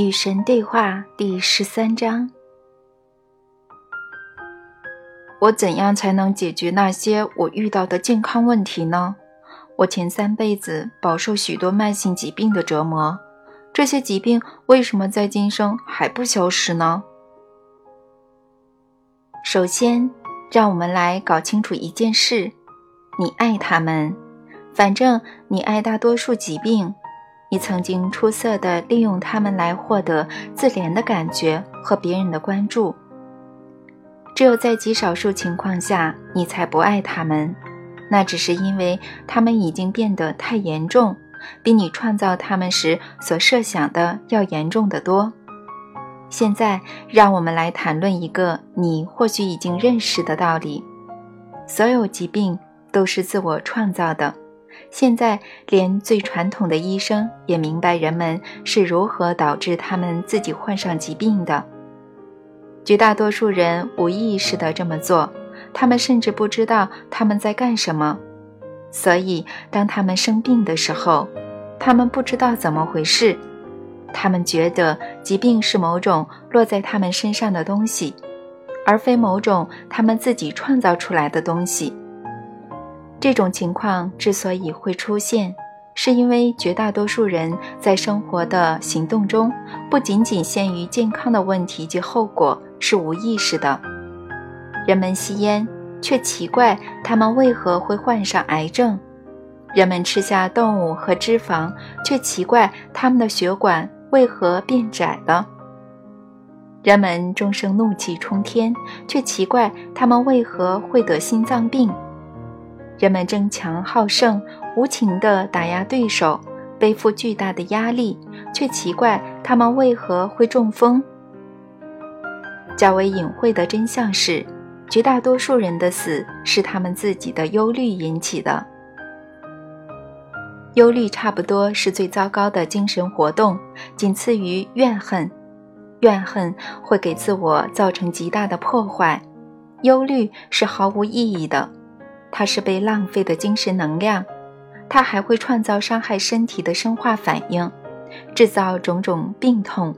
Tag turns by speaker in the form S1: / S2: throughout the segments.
S1: 与神对话第十三章：我怎样才能解决那些我遇到的健康问题呢？我前三辈子饱受许多慢性疾病的折磨，这些疾病为什么在今生还不消失呢？首先，让我们来搞清楚一件事：你爱他们，反正你爱大多数疾病。你曾经出色的利用它们来获得自怜的感觉和别人的关注。只有在极少数情况下，你才不爱他们，那只是因为他们已经变得太严重，比你创造他们时所设想的要严重的多。现在，让我们来谈论一个你或许已经认识的道理：所有疾病都是自我创造的。现在，连最传统的医生也明白人们是如何导致他们自己患上疾病的。绝大多数人无意识地这么做，他们甚至不知道他们在干什么。所以，当他们生病的时候，他们不知道怎么回事。他们觉得疾病是某种落在他们身上的东西，而非某种他们自己创造出来的东西。这种情况之所以会出现，是因为绝大多数人在生活的行动中，不仅仅限于健康的问题及后果是无意识的。人们吸烟，却奇怪他们为何会患上癌症；人们吃下动物和脂肪，却奇怪他们的血管为何变窄了；人们终生怒气冲天，却奇怪他们为何会得心脏病。人们争强好胜，无情地打压对手，背负巨大的压力，却奇怪他们为何会中风。较为隐晦的真相是，绝大多数人的死是他们自己的忧虑引起的。忧虑差不多是最糟糕的精神活动，仅次于怨恨。怨恨会给自我造成极大的破坏，忧虑是毫无意义的。它是被浪费的精神能量，它还会创造伤害身体的生化反应，制造种种病痛，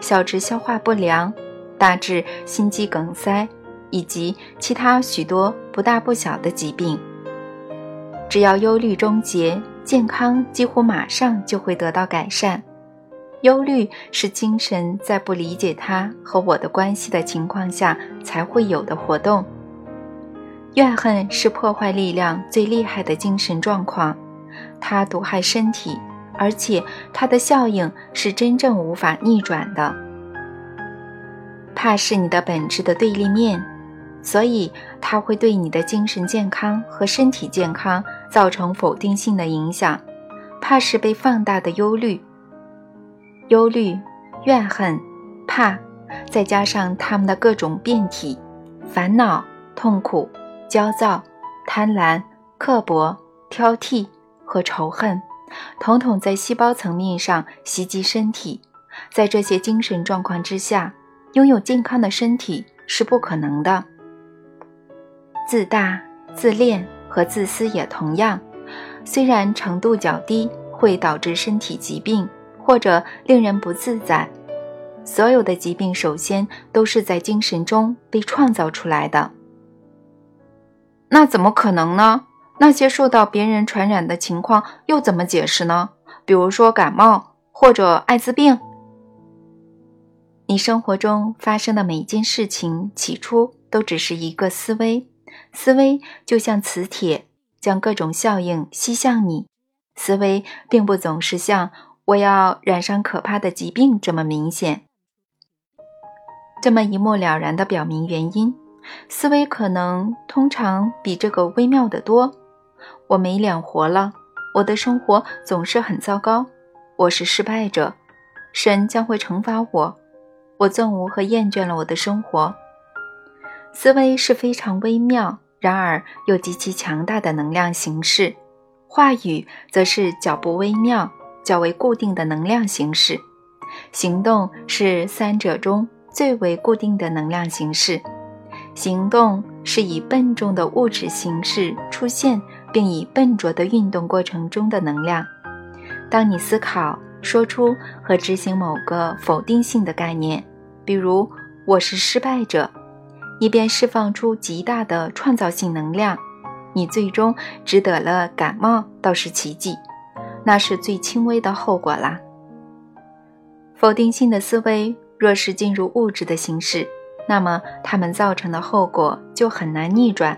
S1: 小至消化不良，大至心肌梗塞，以及其他许多不大不小的疾病。只要忧虑终结，健康几乎马上就会得到改善。忧虑是精神在不理解它和我的关系的情况下才会有的活动。怨恨是破坏力量最厉害的精神状况，它毒害身体，而且它的效应是真正无法逆转的。怕是你的本质的对立面，所以它会对你的精神健康和身体健康造成否定性的影响。怕是被放大的忧虑、忧虑、怨恨、怕，再加上他们的各种变体：烦恼、痛苦。焦躁、贪婪、刻薄、挑剔和仇恨，统统在细胞层面上袭击身体。在这些精神状况之下，拥有健康的身体是不可能的。自大、自恋和自私也同样，虽然程度较低，会导致身体疾病或者令人不自在。所有的疾病首先都是在精神中被创造出来的。那怎么可能呢？那些受到别人传染的情况又怎么解释呢？比如说感冒或者艾滋病。你生活中发生的每一件事情，起初都只是一个思维，思维就像磁铁，将各种效应吸向你。思维并不总是像我要染上可怕的疾病这么明显，这么一目了然地表明原因。思维可能通常比这个微妙得多。我没脸活了，我的生活总是很糟糕，我是失败者，神将会惩罚我。我憎恶和厌倦了我的生活。思维是非常微妙，然而又极其强大的能量形式。话语则是较不微妙、较为固定的能量形式。行动是三者中最为固定的能量形式。行动是以笨重的物质形式出现，并以笨拙的运动过程中的能量。当你思考，说出和执行某个否定性的概念，比如“我是失败者”，以便释放出极大的创造性能量。你最终只得了感冒，倒是奇迹，那是最轻微的后果啦。否定性的思维若是进入物质的形式，那么它们造成的后果就很难逆转，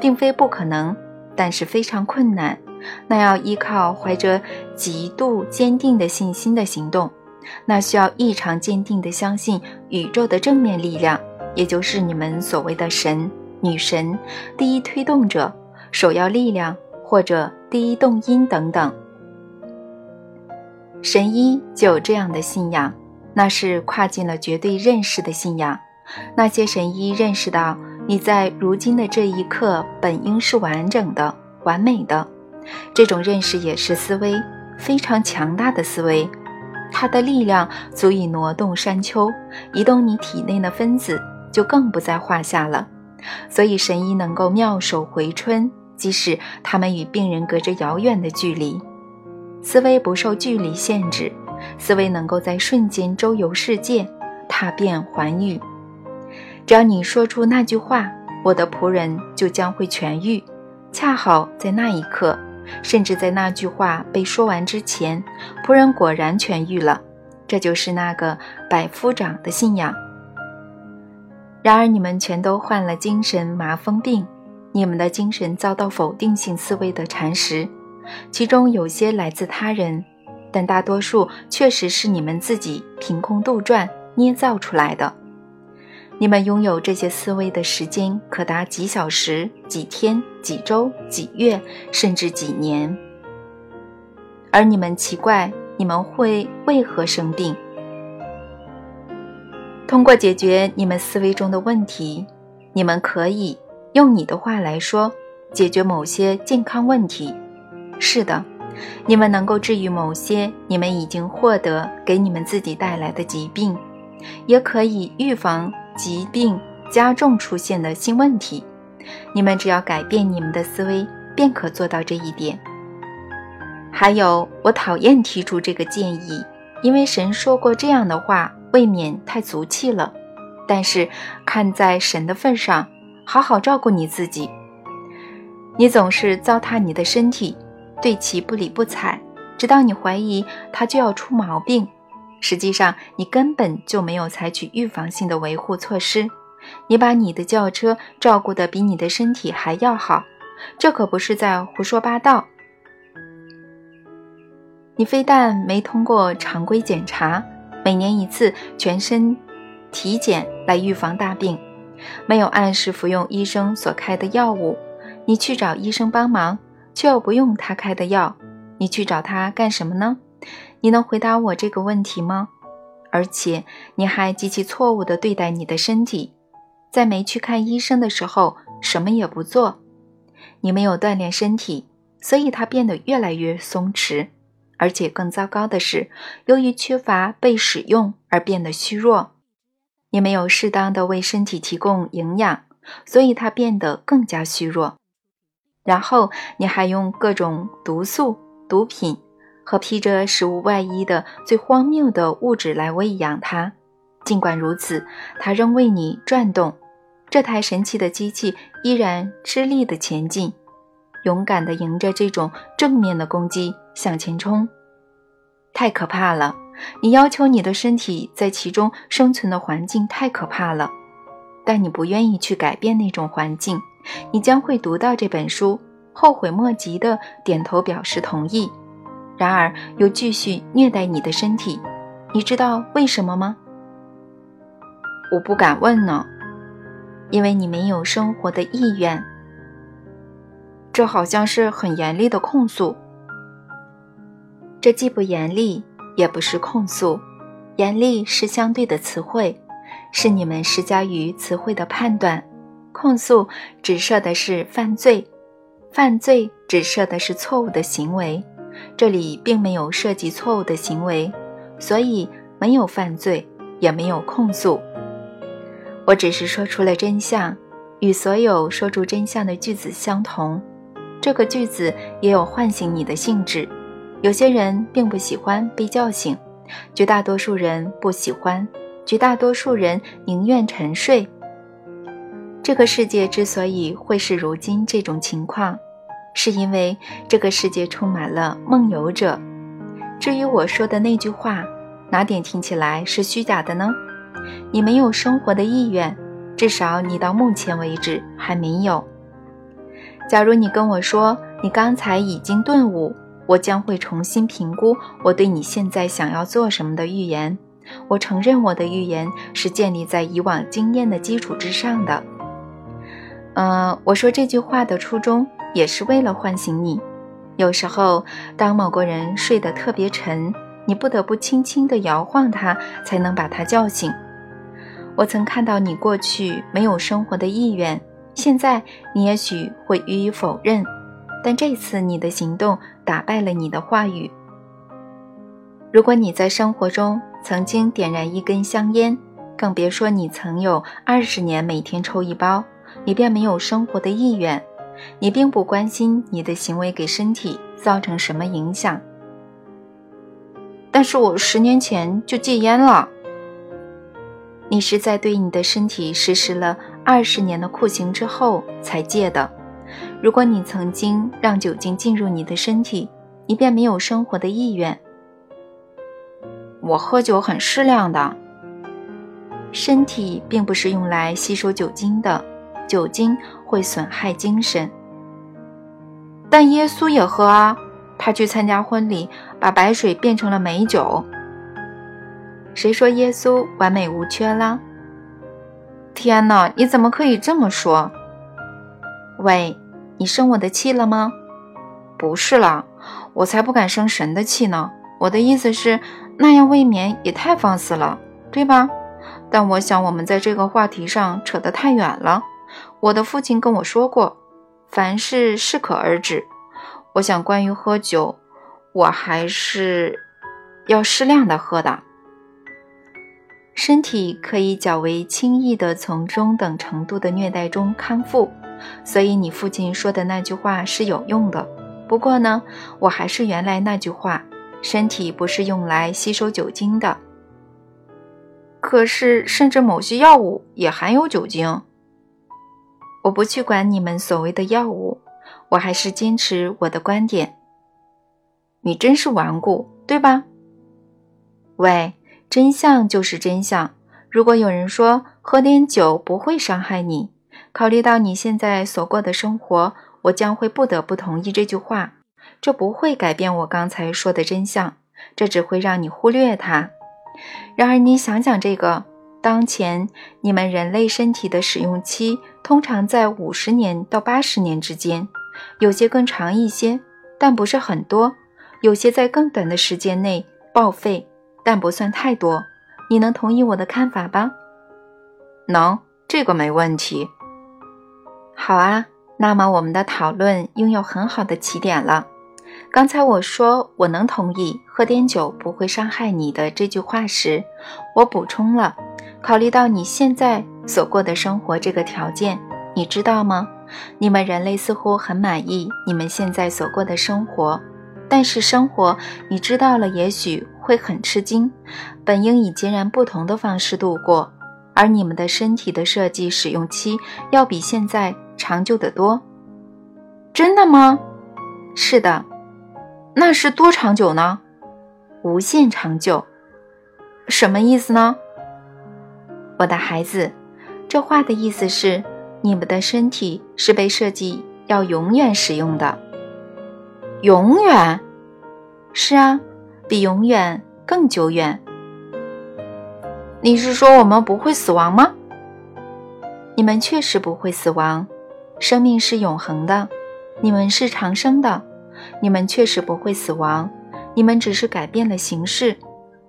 S1: 并非不可能，但是非常困难。那要依靠怀着极度坚定的信心的行动，那需要异常坚定的相信宇宙的正面力量，也就是你们所谓的神、女神、第一推动者。首要力量或者第一动因等等，神医就有这样的信仰，那是跨进了绝对认识的信仰。那些神医认识到你在如今的这一刻本应是完整的、完美的，这种认识也是思维非常强大的思维，它的力量足以挪动山丘，移动你体内的分子就更不在话下了。所以神医能够妙手回春。即使他们与病人隔着遥远的距离，思维不受距离限制，思维能够在瞬间周游世界，踏遍寰宇。只要你说出那句话，我的仆人就将会痊愈。恰好在那一刻，甚至在那句话被说完之前，仆人果然痊愈了。这就是那个百夫长的信仰。然而，你们全都患了精神麻风病。你们的精神遭到否定性思维的蚕食，其中有些来自他人，但大多数确实是你们自己凭空杜撰、捏造出来的。你们拥有这些思维的时间可达几小时、几天、几周、几月，甚至几年。而你们奇怪，你们会为何生病？通过解决你们思维中的问题，你们可以。用你的话来说，解决某些健康问题，是的，你们能够治愈某些你们已经获得给你们自己带来的疾病，也可以预防疾病加重出现的新问题。你们只要改变你们的思维，便可做到这一点。还有，我讨厌提出这个建议，因为神说过这样的话，未免太俗气了。但是，看在神的份上。好好照顾你自己。你总是糟蹋你的身体，对其不理不睬，直到你怀疑它就要出毛病。实际上，你根本就没有采取预防性的维护措施。你把你的轿车照顾得比你的身体还要好，这可不是在胡说八道。你非但没通过常规检查，每年一次全身体检来预防大病。没有按时服用医生所开的药物，你去找医生帮忙，却又不用他开的药，你去找他干什么呢？你能回答我这个问题吗？而且你还极其错误地对待你的身体，在没去看医生的时候什么也不做，你没有锻炼身体，所以它变得越来越松弛，而且更糟糕的是，由于缺乏被使用而变得虚弱。你没有适当的为身体提供营养，所以它变得更加虚弱。然后你还用各种毒素、毒品和披着食物外衣的最荒谬的物质来喂养它。尽管如此，它仍为你转动。这台神奇的机器依然吃力地前进，勇敢地迎着这种正面的攻击向前冲。太可怕了！你要求你的身体在其中生存的环境太可怕了，但你不愿意去改变那种环境。你将会读到这本书，后悔莫及的点头表示同意，然而又继续虐待你的身体。你知道为什么吗？我不敢问呢，因为你没有生活的意愿。这好像是很严厉的控诉。这既不严厉。也不是控诉，严厉是相对的词汇，是你们施加于词汇的判断。控诉指涉的是犯罪，犯罪指涉的是错误的行为。这里并没有涉及错误的行为，所以没有犯罪，也没有控诉。我只是说出了真相，与所有说出真相的句子相同。这个句子也有唤醒你的性质。有些人并不喜欢被叫醒，绝大多数人不喜欢，绝大多数人宁愿沉睡。这个世界之所以会是如今这种情况，是因为这个世界充满了梦游者。至于我说的那句话，哪点听起来是虚假的呢？你没有生活的意愿，至少你到目前为止还没有。假如你跟我说你刚才已经顿悟，我将会重新评估我对你现在想要做什么的预言。我承认我的预言是建立在以往经验的基础之上的。嗯，我说这句话的初衷也是为了唤醒你。有时候，当某个人睡得特别沉，你不得不轻轻地摇晃他，才能把他叫醒。我曾看到你过去没有生活的意愿，现在你也许会予以否认，但这次你的行动打败了你的话语。如果你在生活中曾经点燃一根香烟，更别说你曾有二十年每天抽一包。你便没有生活的意愿，你并不关心你的行为给身体造成什么影响。但是我十年前就戒烟了。你是在对你的身体实施了二十年的酷刑之后才戒的。如果你曾经让酒精进入你的身体，你便没有生活的意愿。我喝酒很适量的，身体并不是用来吸收酒精的。酒精会损害精神，但耶稣也喝啊！他去参加婚礼，把白水变成了美酒。谁说耶稣完美无缺了？天哪，你怎么可以这么说？喂，你生我的气了吗？不是啦，我才不敢生神的气呢。我的意思是，那样未免也太放肆了，对吧？但我想我们在这个话题上扯得太远了。我的父亲跟我说过，凡事适可而止。我想，关于喝酒，我还是要适量的喝的。身体可以较为轻易的从中等程度的虐待中康复，所以你父亲说的那句话是有用的。不过呢，我还是原来那句话：身体不是用来吸收酒精的。可是，甚至某些药物也含有酒精。我不去管你们所谓的药物，我还是坚持我的观点。你真是顽固，对吧？喂，真相就是真相。如果有人说喝点酒不会伤害你，考虑到你现在所过的生活，我将会不得不同意这句话。这不会改变我刚才说的真相，这只会让你忽略它。然而，你想想这个。当前，你们人类身体的使用期通常在五十年到八十年之间，有些更长一些，但不是很多；有些在更短的时间内报废，但不算太多。你能同意我的看法吧？
S2: 能，这个没问题。
S1: 好啊，那么我们的讨论拥有很好的起点了。刚才我说我能同意喝点酒不会伤害你的这句话时，我补充了。考虑到你现在所过的生活这个条件，你知道吗？你们人类似乎很满意你们现在所过的生活，但是生活你知道了，也许会很吃惊，本应以截然不同的方式度过，而你们的身体的设计使用期要比现在长久得多。
S2: 真的吗？
S1: 是的。
S2: 那是多长久呢？
S1: 无限长久。
S2: 什么意思呢？
S1: 我的孩子，这话的意思是，你们的身体是被设计要永远使用的。
S2: 永远？
S1: 是啊，比永远更久远。
S2: 你是说我们不会死亡吗？
S1: 你们确实不会死亡，生命是永恒的，你们是长生的，你们确实不会死亡，你们只是改变了形式。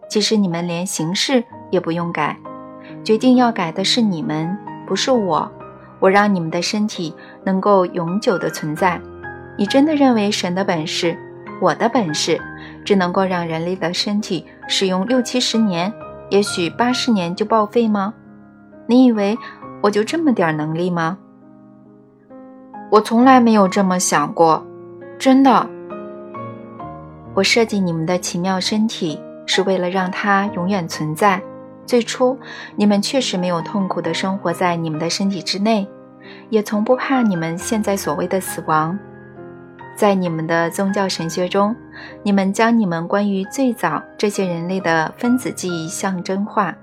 S1: 其实你们连形式也不用改。决定要改的是你们，不是我。我让你们的身体能够永久的存在。你真的认为神的本事，我的本事，只能够让人类的身体使用六七十年，也许八十年就报废吗？你以为我就这么点能力吗？
S2: 我从来没有这么想过，真的。
S1: 我设计你们的奇妙身体，是为了让它永远存在。最初，你们确实没有痛苦地生活在你们的身体之内，也从不怕你们现在所谓的死亡。在你们的宗教神学中，你们将你们关于最早这些人类的分子记忆象征化，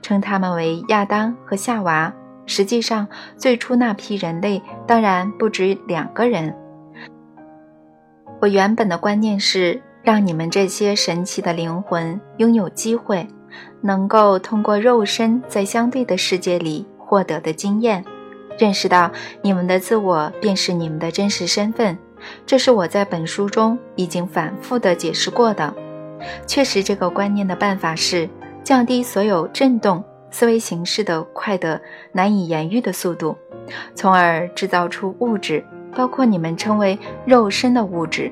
S1: 称他们为亚当和夏娃。实际上，最初那批人类当然不止两个人。我原本的观念是让你们这些神奇的灵魂拥有机会，能够通过肉身在相对的世界里获得的经验，认识到你们的自我便是你们的真实身份。这是我在本书中已经反复的解释过的。确实，这个观念的办法是降低所有振动思维形式的快得难以言喻的速度，从而制造出物质，包括你们称为肉身的物质。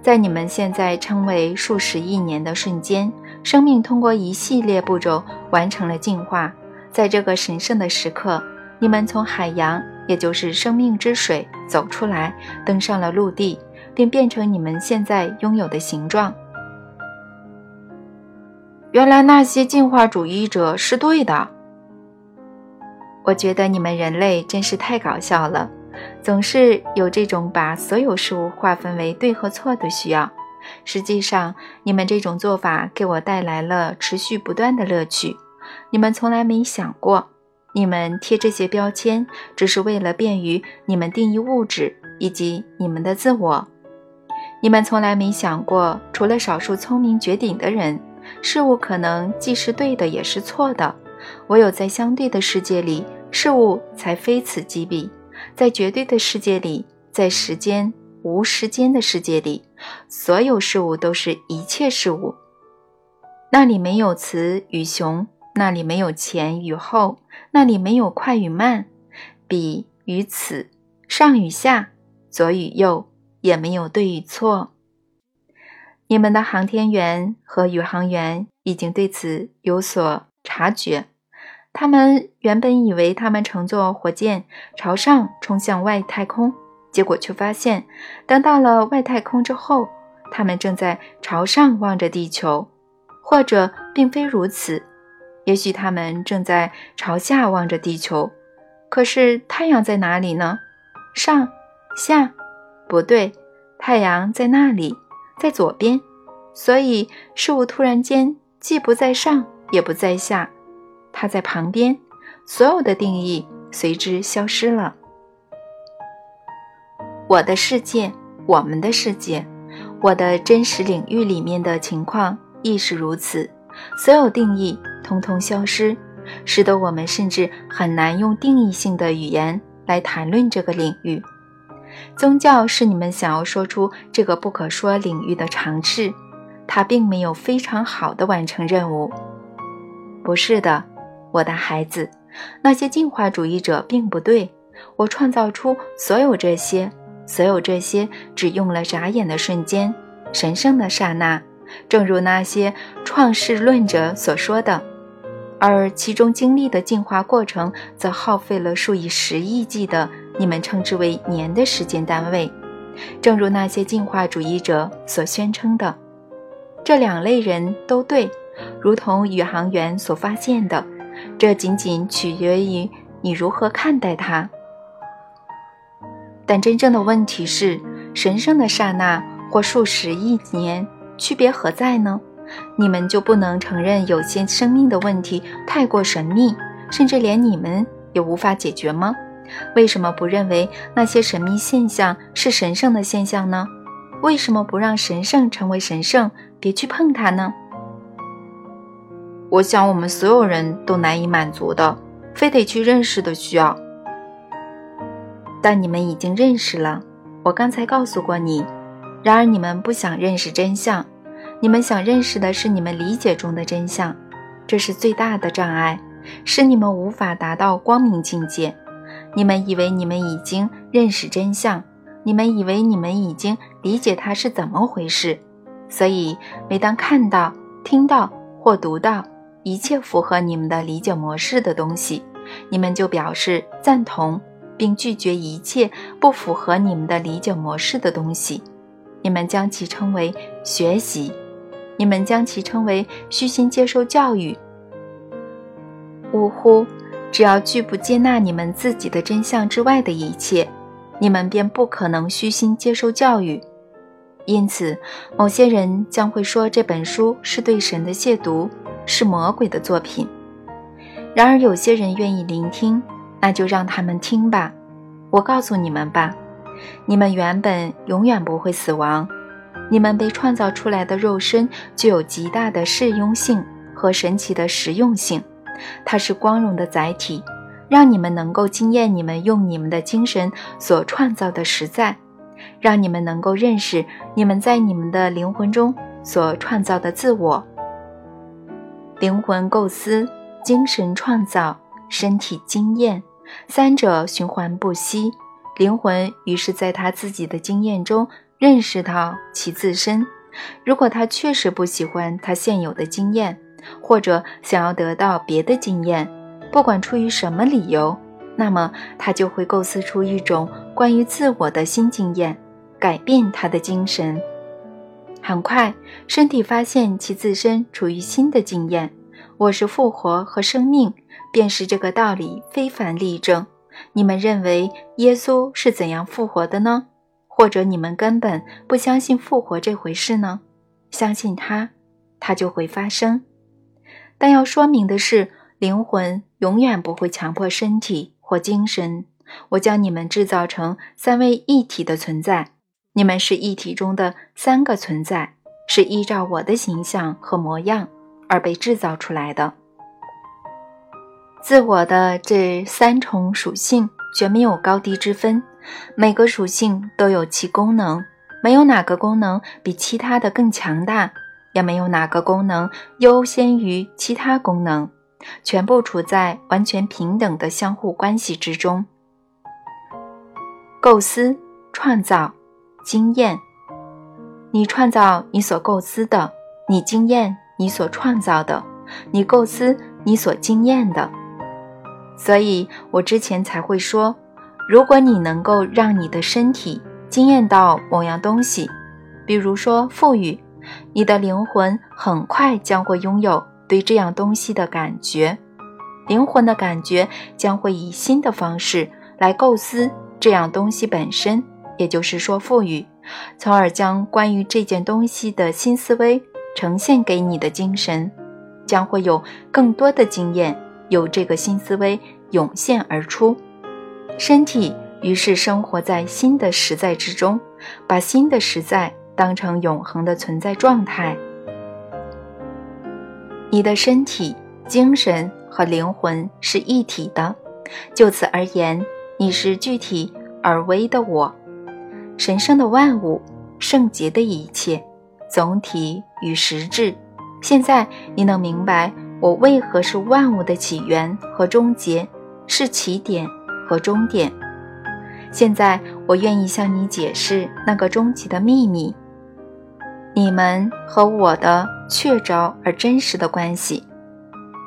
S1: 在你们现在称为数十亿年的瞬间，生命通过一系列步骤完成了进化。在这个神圣的时刻，你们从海洋。也就是生命之水走出来，登上了陆地，并变成你们现在拥有的形状。
S2: 原来那些进化主义者是对的。
S1: 我觉得你们人类真是太搞笑了，总是有这种把所有事物划分为对和错的需要。实际上，你们这种做法给我带来了持续不断的乐趣。你们从来没想过。你们贴这些标签，只是为了便于你们定义物质以及你们的自我。你们从来没想过，除了少数聪明绝顶的人，事物可能既是对的，也是错的。唯有在相对的世界里，事物才非此即彼；在绝对的世界里，在时间无时间的世界里，所有事物都是一切事物。那里没有雌与雄。那里没有前与后，那里没有快与慢，彼与此，上与下，左与右，也没有对与错。你们的航天员和宇航员已经对此有所察觉。他们原本以为他们乘坐火箭朝上冲向外太空，结果却发现，等到了外太空之后，他们正在朝上望着地球，或者并非如此。也许他们正在朝下望着地球，可是太阳在哪里呢？上、下，不对，太阳在那里，在左边。所以事物突然间既不在上，也不在下，它在旁边。所有的定义随之消失了。我的世界，我们的世界，我的真实领域里面的情况亦是如此。所有定义。通通消失，使得我们甚至很难用定义性的语言来谈论这个领域。宗教是你们想要说出这个不可说领域的尝试，它并没有非常好的完成任务。不是的，我的孩子，那些进化主义者并不对。我创造出所有这些，所有这些只用了眨眼的瞬间，神圣的刹那，正如那些创世论者所说的。而其中经历的进化过程，则耗费了数以十亿计的你们称之为年的时间单位。正如那些进化主义者所宣称的，这两类人都对，如同宇航员所发现的，这仅仅取决于你如何看待它。但真正的问题是，神圣的刹那或数十亿年，区别何在呢？你们就不能承认有些生命的问题太过神秘，甚至连你们也无法解决吗？为什么不认为那些神秘现象是神圣的现象呢？为什么不让神圣成为神圣，别去碰它呢？
S2: 我想我们所有人都难以满足的，非得去认识的需要。
S1: 但你们已经认识了，我刚才告诉过你。然而你们不想认识真相。你们想认识的是你们理解中的真相，这是最大的障碍，使你们无法达到光明境界。你们以为你们已经认识真相，你们以为你们已经理解它是怎么回事，所以每当看到、听到或读到一切符合你们的理解模式的东西，你们就表示赞同，并拒绝一切不符合你们的理解模式的东西。你们将其称为学习，你们将其称为虚心接受教育。呜呼！只要拒不接纳你们自己的真相之外的一切，你们便不可能虚心接受教育。因此，某些人将会说这本书是对神的亵渎，是魔鬼的作品。然而，有些人愿意聆听，那就让他们听吧。我告诉你们吧，你们原本永远不会死亡。你们被创造出来的肉身具有极大的适用性和神奇的实用性。它是光荣的载体，让你们能够惊艳你们用你们的精神所创造的实在，让你们能够认识你们在你们的灵魂中所创造的自我。灵魂构思、精神创造、身体经验，三者循环不息。灵魂于是在他自己的经验中认识到其自身。如果他确实不喜欢他现有的经验，或者想要得到别的经验，不管出于什么理由，那么他就会构思出一种关于自我的新经验，改变他的精神。很快，身体发现其自身处于新的经验。我是复活和生命，便是这个道理非凡例证。你们认为耶稣是怎样复活的呢？或者你们根本不相信复活这回事呢？相信他，它就会发生。但要说明的是，灵魂永远不会强迫身体或精神。我将你们制造成三位一体的存在，你们是一体中的三个存在，是依照我的形象和模样而被制造出来的。自我的这三重属性绝没有高低之分，每个属性都有其功能，没有哪个功能比其他的更强大。也没有哪个功能优先于其他功能，全部处在完全平等的相互关系之中。构思、创造、经验，你创造你所构思的，你经验你所创造的，你构思你所经验的。所以我之前才会说，如果你能够让你的身体经验到某样东西，比如说富裕。你的灵魂很快将会拥有对这样东西的感觉，灵魂的感觉将会以新的方式来构思这样东西本身，也就是说富裕，从而将关于这件东西的新思维呈现给你的精神，将会有更多的经验有这个新思维涌现而出，身体于是生活在新的实在之中，把新的实在。当成永恒的存在状态，你的身体、精神和灵魂是一体的。就此而言，你是具体而微的我，神圣的万物，圣洁的一切，总体与实质。现在你能明白我为何是万物的起源和终结，是起点和终点。现在我愿意向你解释那个终极的秘密。你们和我的确凿而真实的关系，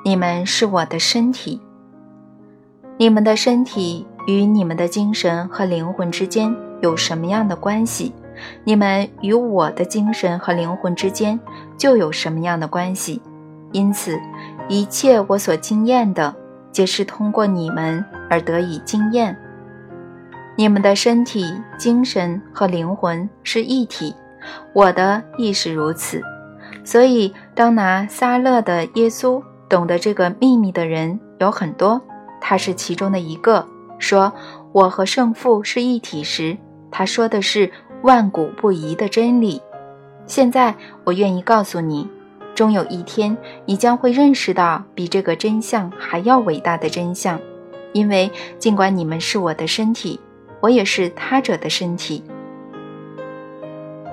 S1: 你们是我的身体，你们的身体与你们的精神和灵魂之间有什么样的关系？你们与我的精神和灵魂之间就有什么样的关系？因此，一切我所经验的，皆是通过你们而得以经验。你们的身体、精神和灵魂是一体。我的亦是如此，所以当拿撒勒的耶稣懂得这个秘密的人有很多，他是其中的一个。说我和圣父是一体时，他说的是万古不移的真理。现在我愿意告诉你，终有一天你将会认识到比这个真相还要伟大的真相，因为尽管你们是我的身体，我也是他者的身体。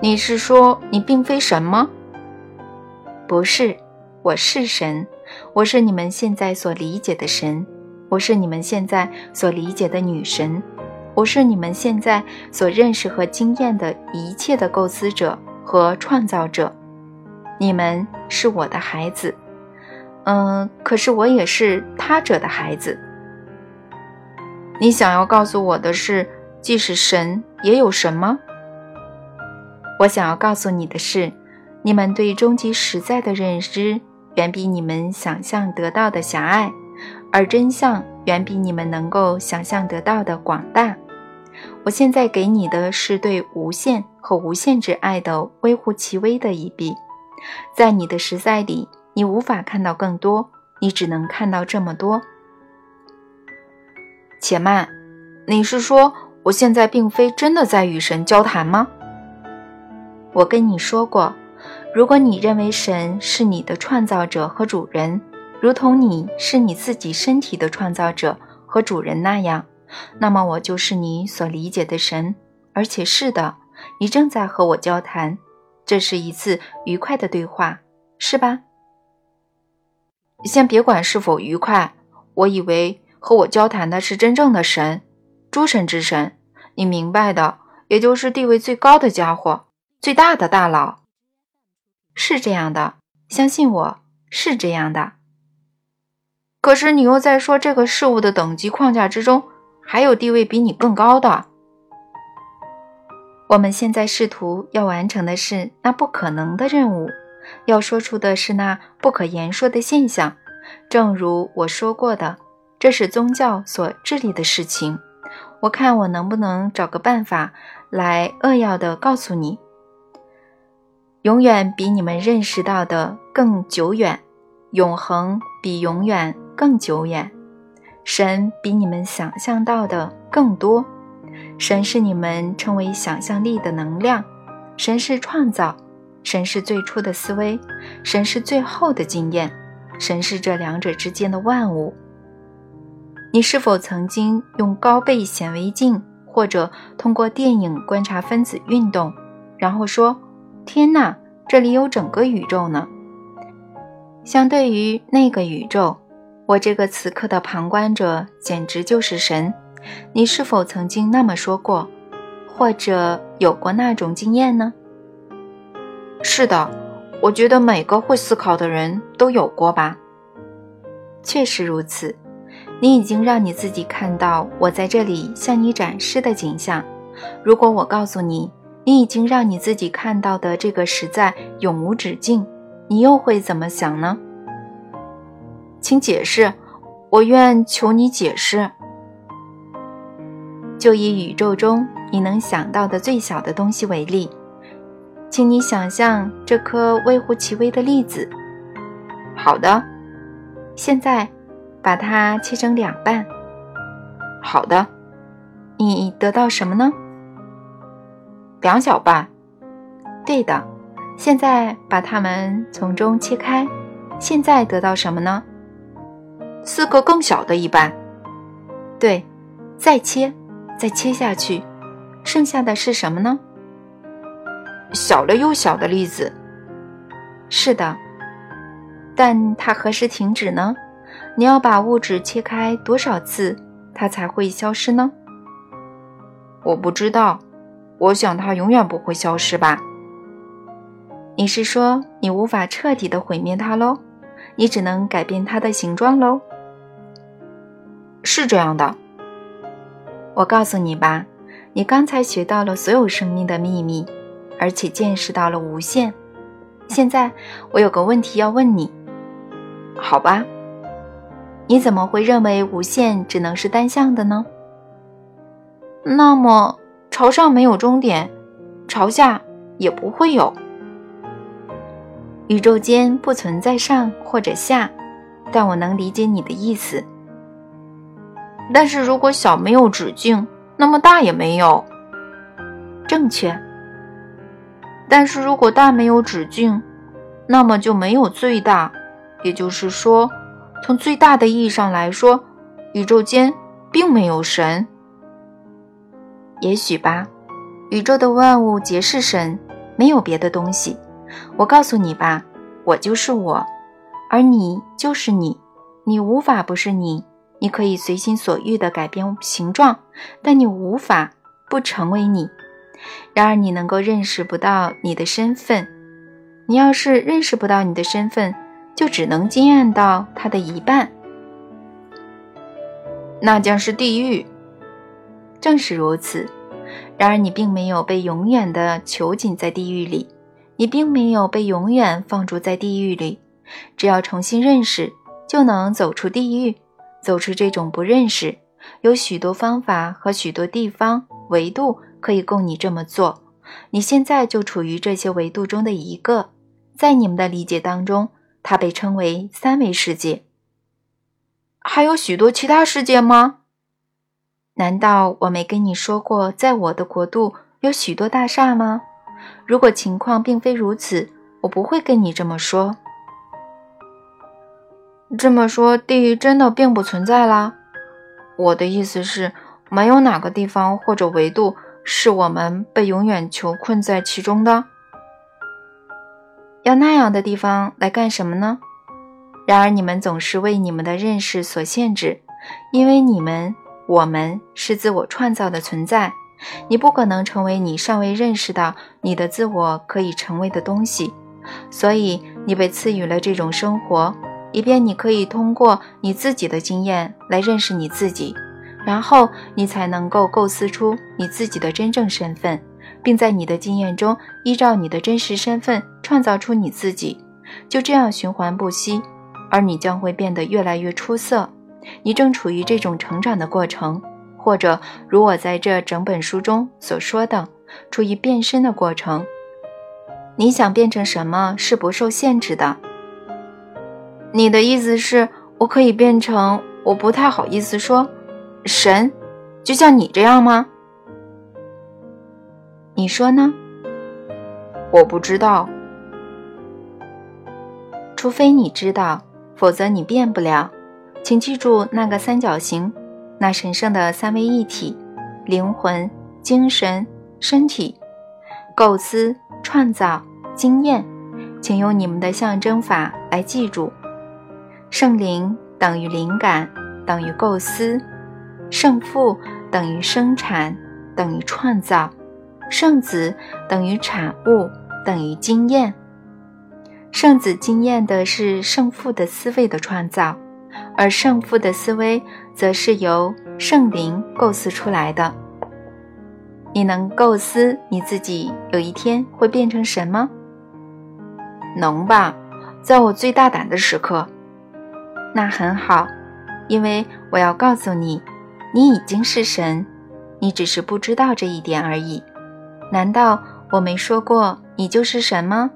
S1: 你是说你并非神吗？不是，我是神，我是你们现在所理解的神，我是你们现在所理解的女神，我是你们现在所认识和经验的一切的构思者和创造者。你们是我的孩子，嗯，可是我也是他者的孩子。你想要告诉我的是，即使神也有神吗？我想要告诉你的是，你们对终极实在的认知远比你们想象得到的狭隘，而真相远比你们能够想象得到的广大。我现在给你的是对无限和无限之爱的微乎其微的一笔，在你的实在里，你无法看到更多，你只能看到这么多。
S2: 且慢，你是说我现在并非真的在与神交谈吗？
S1: 我跟你说过，如果你认为神是你的创造者和主人，如同你是你自己身体的创造者和主人那样。那么我就是你所理解的神，而且是的，你正在和我交谈，这是一次愉快的对话，是吧？
S2: 先别管是否愉快，我以为和我交谈的是真正的神，诸神之神，你明白的，也就是地位最高的家伙，最大的大佬。
S1: 是这样的，相信我是这样的。
S2: 可是你又在说这个事物的等级框架之中。还有地位比你更高的。
S1: 我们现在试图要完成的是那不可能的任务，要说出的是那不可言说的现象。正如我说过的，这是宗教所治理的事情。我看我能不能找个办法来扼要的告诉你：永远比你们认识到的更久远，永恒比永远更久远。神比你们想象到的更多，神是你们称为想象力的能量，神是创造，神是最初的思维，神是最后的经验，神是这两者之间的万物。你是否曾经用高倍显微镜或者通过电影观察分子运动，然后说：“天哪，这里有整个宇宙呢？”相对于那个宇宙。我这个此刻的旁观者简直就是神，你是否曾经那么说过，或者有过那种经验呢？
S2: 是的，我觉得每个会思考的人都有过吧。
S1: 确实如此，你已经让你自己看到我在这里向你展示的景象。如果我告诉你，你已经让你自己看到的这个实在永无止境，你又会怎么想呢？
S2: 请解释，我愿求你解释。
S1: 就以宇宙中你能想到的最小的东西为例，请你想象这颗微乎其微的粒子。
S2: 好的，
S1: 现在把它切成两半。
S2: 好的，
S1: 你得到什么呢？
S2: 两小半。
S1: 对的，现在把它们从中切开。现在得到什么呢？
S2: 四个更小的一半，
S1: 对，再切，再切下去，剩下的是什么呢？
S2: 小了又小的粒子。
S1: 是的，但它何时停止呢？你要把物质切开多少次，它才会消失呢？
S2: 我不知道，我想它永远不会消失吧。
S1: 你是说你无法彻底的毁灭它喽？你只能改变它的形状喽？
S2: 是这样的，
S1: 我告诉你吧，你刚才学到了所有生命的秘密，而且见识到了无限。现在我有个问题要问你，
S2: 好吧？
S1: 你怎么会认为无限只能是单向的呢？
S2: 那么朝上没有终点，朝下也不会有。
S1: 宇宙间不存在上或者下，但我能理解你的意思。
S2: 但是如果小没有止境，那么大也没有。
S1: 正确。
S2: 但是如果大没有止境，那么就没有最大。也就是说，从最大的意义上来说，宇宙间并没有神。
S1: 也许吧。宇宙的万物皆是神，没有别的东西。我告诉你吧，我就是我，而你就是你，你无法不是你。你可以随心所欲地改变形状，但你无法不成为你。然而，你能够认识不到你的身份。你要是认识不到你的身份，就只能经验到它的一半。
S2: 那将是地狱。
S1: 正是如此。然而你并没有被永远的囚禁在地狱里，你并没有被永远放逐在地狱里。只要重新认识，就能走出地狱，走出这种不认识。有许多方法和许多地方维度可以供你这么做。你现在就处于这些维度中的一个，在你们的理解当中，它被称为三维世界。
S2: 还有许多其他世界吗？
S1: 难道我没跟你说过，在我的国度有许多大厦吗？如果情况并非如此，我不会跟你这么说。
S2: 这么说，地狱真的并不存在啦？我的意思是，没有哪个地方或者维度是我们被永远囚困在其中的。
S1: 要那样的地方来干什么呢？然而你们总是为你们的认识所限制，因为你们。我们是自我创造的存在，你不可能成为你尚未认识到你的自我可以成为的东西，所以你被赐予了这种生活，以便你可以通过你自己的经验来认识你自己，然后你才能够构思出你自己的真正身份，并在你的经验中依照你的真实身份创造出你自己，就这样循环不息，而你将会变得越来越出色。你正处于这种成长的过程，或者如我在这整本书中所说的，处于变身的过程。你想变成什么是不受限制的。
S2: 你的意思是我可以变成？我不太好意思说，神，就像你这样吗？
S1: 你说呢？
S2: 我不知道。
S1: 除非你知道，否则你变不了。请记住那个三角形，那神圣的三位一体：灵魂、精神、身体。构思、创造、经验，请用你们的象征法来记住。圣灵等于灵感，等于构思；圣父等于生产，等于创造；圣子等于产物，等于经验。圣子经验的是圣父的思维的创造。而圣父的思维，则是由圣灵构思出来的。你能构思你自己有一天会变成什么？
S2: 能吧，在我最大胆的时刻。
S1: 那很好，因为我要告诉你，你已经是神，你只是不知道这一点而已。难道我没说过你就是神吗？